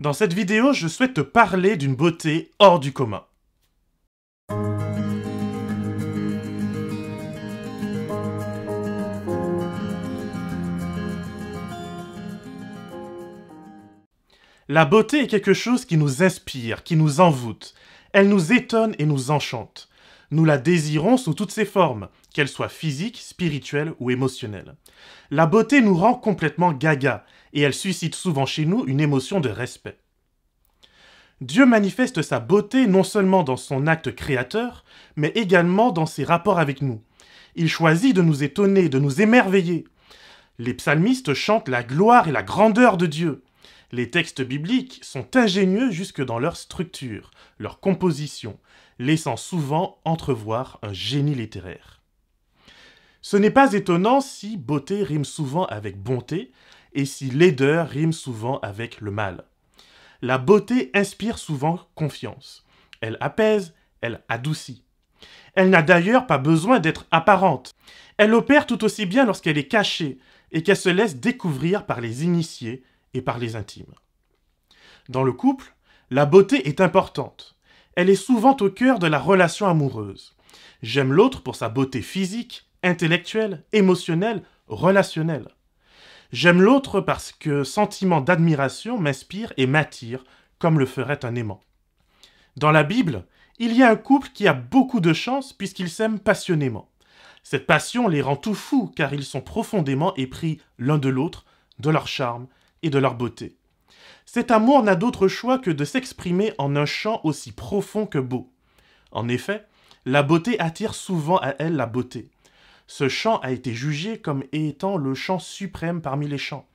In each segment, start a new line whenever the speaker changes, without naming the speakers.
Dans cette vidéo, je souhaite te parler d'une beauté hors du commun. La beauté est quelque chose qui nous inspire, qui nous envoûte. Elle nous étonne et nous enchante. Nous la désirons sous toutes ses formes, qu'elles soient physiques, spirituelles ou émotionnelles. La beauté nous rend complètement gaga, et elle suscite souvent chez nous une émotion de respect. Dieu manifeste sa beauté non seulement dans son acte créateur, mais également dans ses rapports avec nous. Il choisit de nous étonner, de nous émerveiller. Les psalmistes chantent la gloire et la grandeur de Dieu. Les textes bibliques sont ingénieux jusque dans leur structure, leur composition, laissant souvent entrevoir un génie littéraire. Ce n'est pas étonnant si beauté rime souvent avec bonté et si laideur rime souvent avec le mal. La beauté inspire souvent confiance. Elle apaise, elle adoucit. Elle n'a d'ailleurs pas besoin d'être apparente. Elle opère tout aussi bien lorsqu'elle est cachée et qu'elle se laisse découvrir par les initiés et par les intimes. Dans le couple, la beauté est importante. Elle est souvent au cœur de la relation amoureuse. J'aime l'autre pour sa beauté physique, intellectuelle, émotionnelle, relationnelle. J'aime l'autre parce que sentiment d'admiration m'inspire et m'attire comme le ferait un aimant. Dans la Bible, il y a un couple qui a beaucoup de chance puisqu'ils s'aiment passionnément. Cette passion les rend tout fous car ils sont profondément épris l'un de l'autre, de leur charme et de leur beauté. Cet amour n'a d'autre choix que de s'exprimer en un chant aussi profond que beau. En effet, la beauté attire souvent à elle la beauté. Ce chant a été jugé comme étant le chant suprême parmi les chants,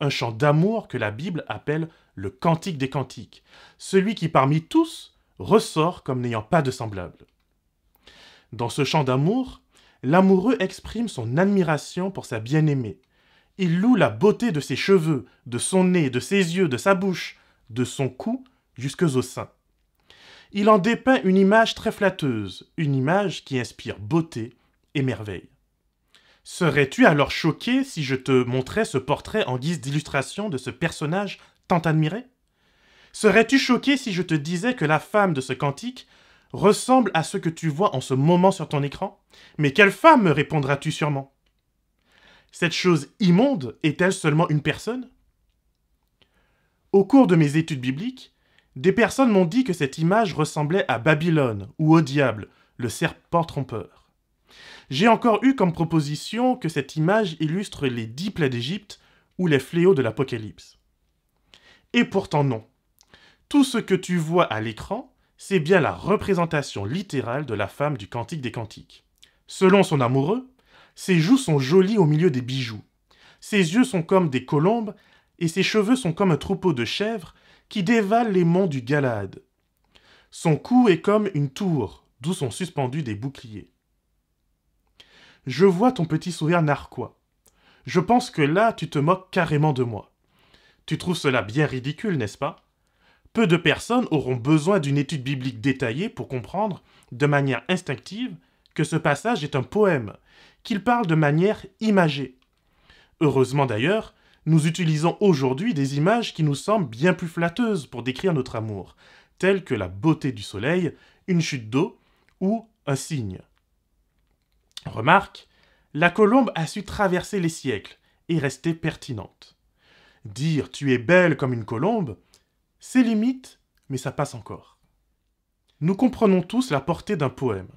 un chant d'amour que la Bible appelle le cantique des cantiques, celui qui parmi tous ressort comme n'ayant pas de semblable. Dans ce chant d'amour, l'amoureux exprime son admiration pour sa bien-aimée. Il loue la beauté de ses cheveux, de son nez, de ses yeux, de sa bouche, de son cou jusqu'aux seins. Il en dépeint une image très flatteuse, une image qui inspire beauté et merveille. Serais-tu alors choqué si je te montrais ce portrait en guise d'illustration de ce personnage tant admiré? Serais-tu choqué si je te disais que la femme de ce cantique ressemble à ce que tu vois en ce moment sur ton écran? Mais quelle femme me répondras-tu sûrement? Cette chose immonde est-elle seulement une personne? Au cours de mes études bibliques, des personnes m'ont dit que cette image ressemblait à Babylone ou au diable, le serpent trompeur. J'ai encore eu comme proposition que cette image illustre les dix plaies d'Égypte ou les fléaux de l'Apocalypse. Et pourtant non. Tout ce que tu vois à l'écran, c'est bien la représentation littérale de la femme du Cantique des Cantiques. Selon son amoureux, ses joues sont jolies au milieu des bijoux. Ses yeux sont comme des colombes et ses cheveux sont comme un troupeau de chèvres qui dévalent les monts du Galade. Son cou est comme une tour, d'où sont suspendus des boucliers. Je vois ton petit sourire narquois. Je pense que là, tu te moques carrément de moi. Tu trouves cela bien ridicule, n'est-ce pas? Peu de personnes auront besoin d'une étude biblique détaillée pour comprendre, de manière instinctive, que ce passage est un poème, qu'il parle de manière imagée. Heureusement d'ailleurs, nous utilisons aujourd'hui des images qui nous semblent bien plus flatteuses pour décrire notre amour, telles que la beauté du soleil, une chute d'eau ou un cygne. Remarque, la colombe a su traverser les siècles et rester pertinente. Dire tu es belle comme une colombe, c'est limite, mais ça passe encore. Nous comprenons tous la portée d'un poème.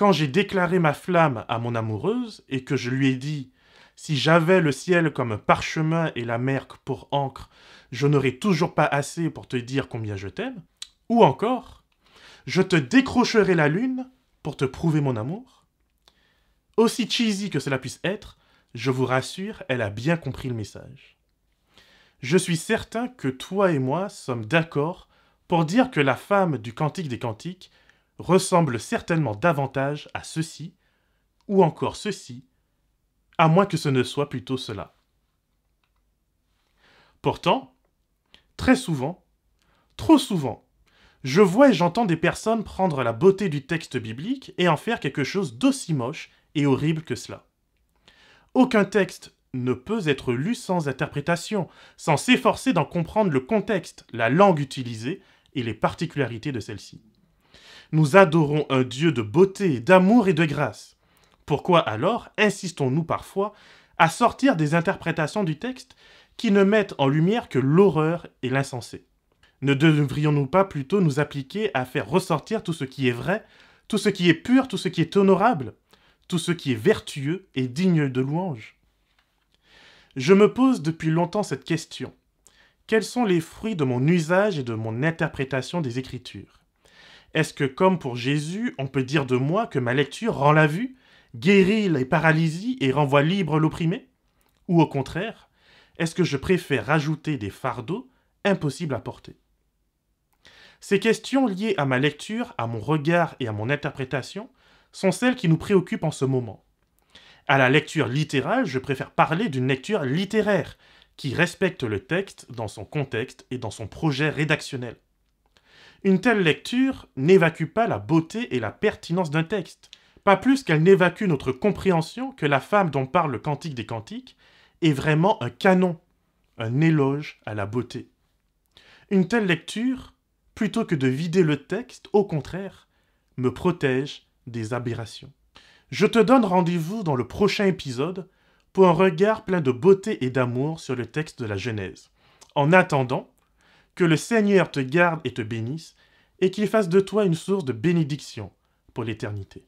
Quand j'ai déclaré ma flamme à mon amoureuse et que je lui ai dit si j'avais le ciel comme parchemin et la mer pour encre, je n'aurais toujours pas assez pour te dire combien je t'aime, ou encore, je te décrocherai la lune pour te prouver mon amour, aussi cheesy que cela puisse être, je vous rassure, elle a bien compris le message. Je suis certain que toi et moi sommes d'accord pour dire que la femme du Cantique des Cantiques ressemble certainement davantage à ceci, ou encore ceci, à moins que ce ne soit plutôt cela. Pourtant, très souvent, trop souvent, je vois et j'entends des personnes prendre la beauté du texte biblique et en faire quelque chose d'aussi moche et horrible que cela. Aucun texte ne peut être lu sans interprétation, sans s'efforcer d'en comprendre le contexte, la langue utilisée et les particularités de celle-ci. Nous adorons un Dieu de beauté, d'amour et de grâce. Pourquoi alors insistons-nous parfois à sortir des interprétations du texte qui ne mettent en lumière que l'horreur et l'insensé? Ne devrions-nous pas plutôt nous appliquer à faire ressortir tout ce qui est vrai, tout ce qui est pur, tout ce qui est honorable, tout ce qui est vertueux et digne de louange? Je me pose depuis longtemps cette question. Quels sont les fruits de mon usage et de mon interprétation des Écritures? Est-ce que, comme pour Jésus, on peut dire de moi que ma lecture rend la vue, guérit les paralysies et renvoie libre l'opprimé? Ou au contraire, est-ce que je préfère rajouter des fardeaux impossibles à porter? Ces questions liées à ma lecture, à mon regard et à mon interprétation sont celles qui nous préoccupent en ce moment. À la lecture littérale, je préfère parler d'une lecture littéraire, qui respecte le texte dans son contexte et dans son projet rédactionnel. Une telle lecture n'évacue pas la beauté et la pertinence d'un texte, pas plus qu'elle n'évacue notre compréhension que la femme dont parle le Cantique des Cantiques est vraiment un canon, un éloge à la beauté. Une telle lecture, plutôt que de vider le texte, au contraire, me protège des aberrations. Je te donne rendez-vous dans le prochain épisode pour un regard plein de beauté et d'amour sur le texte de la Genèse. En attendant, que le Seigneur te garde et te bénisse, et qu'il fasse de toi une source de bénédiction pour l'éternité.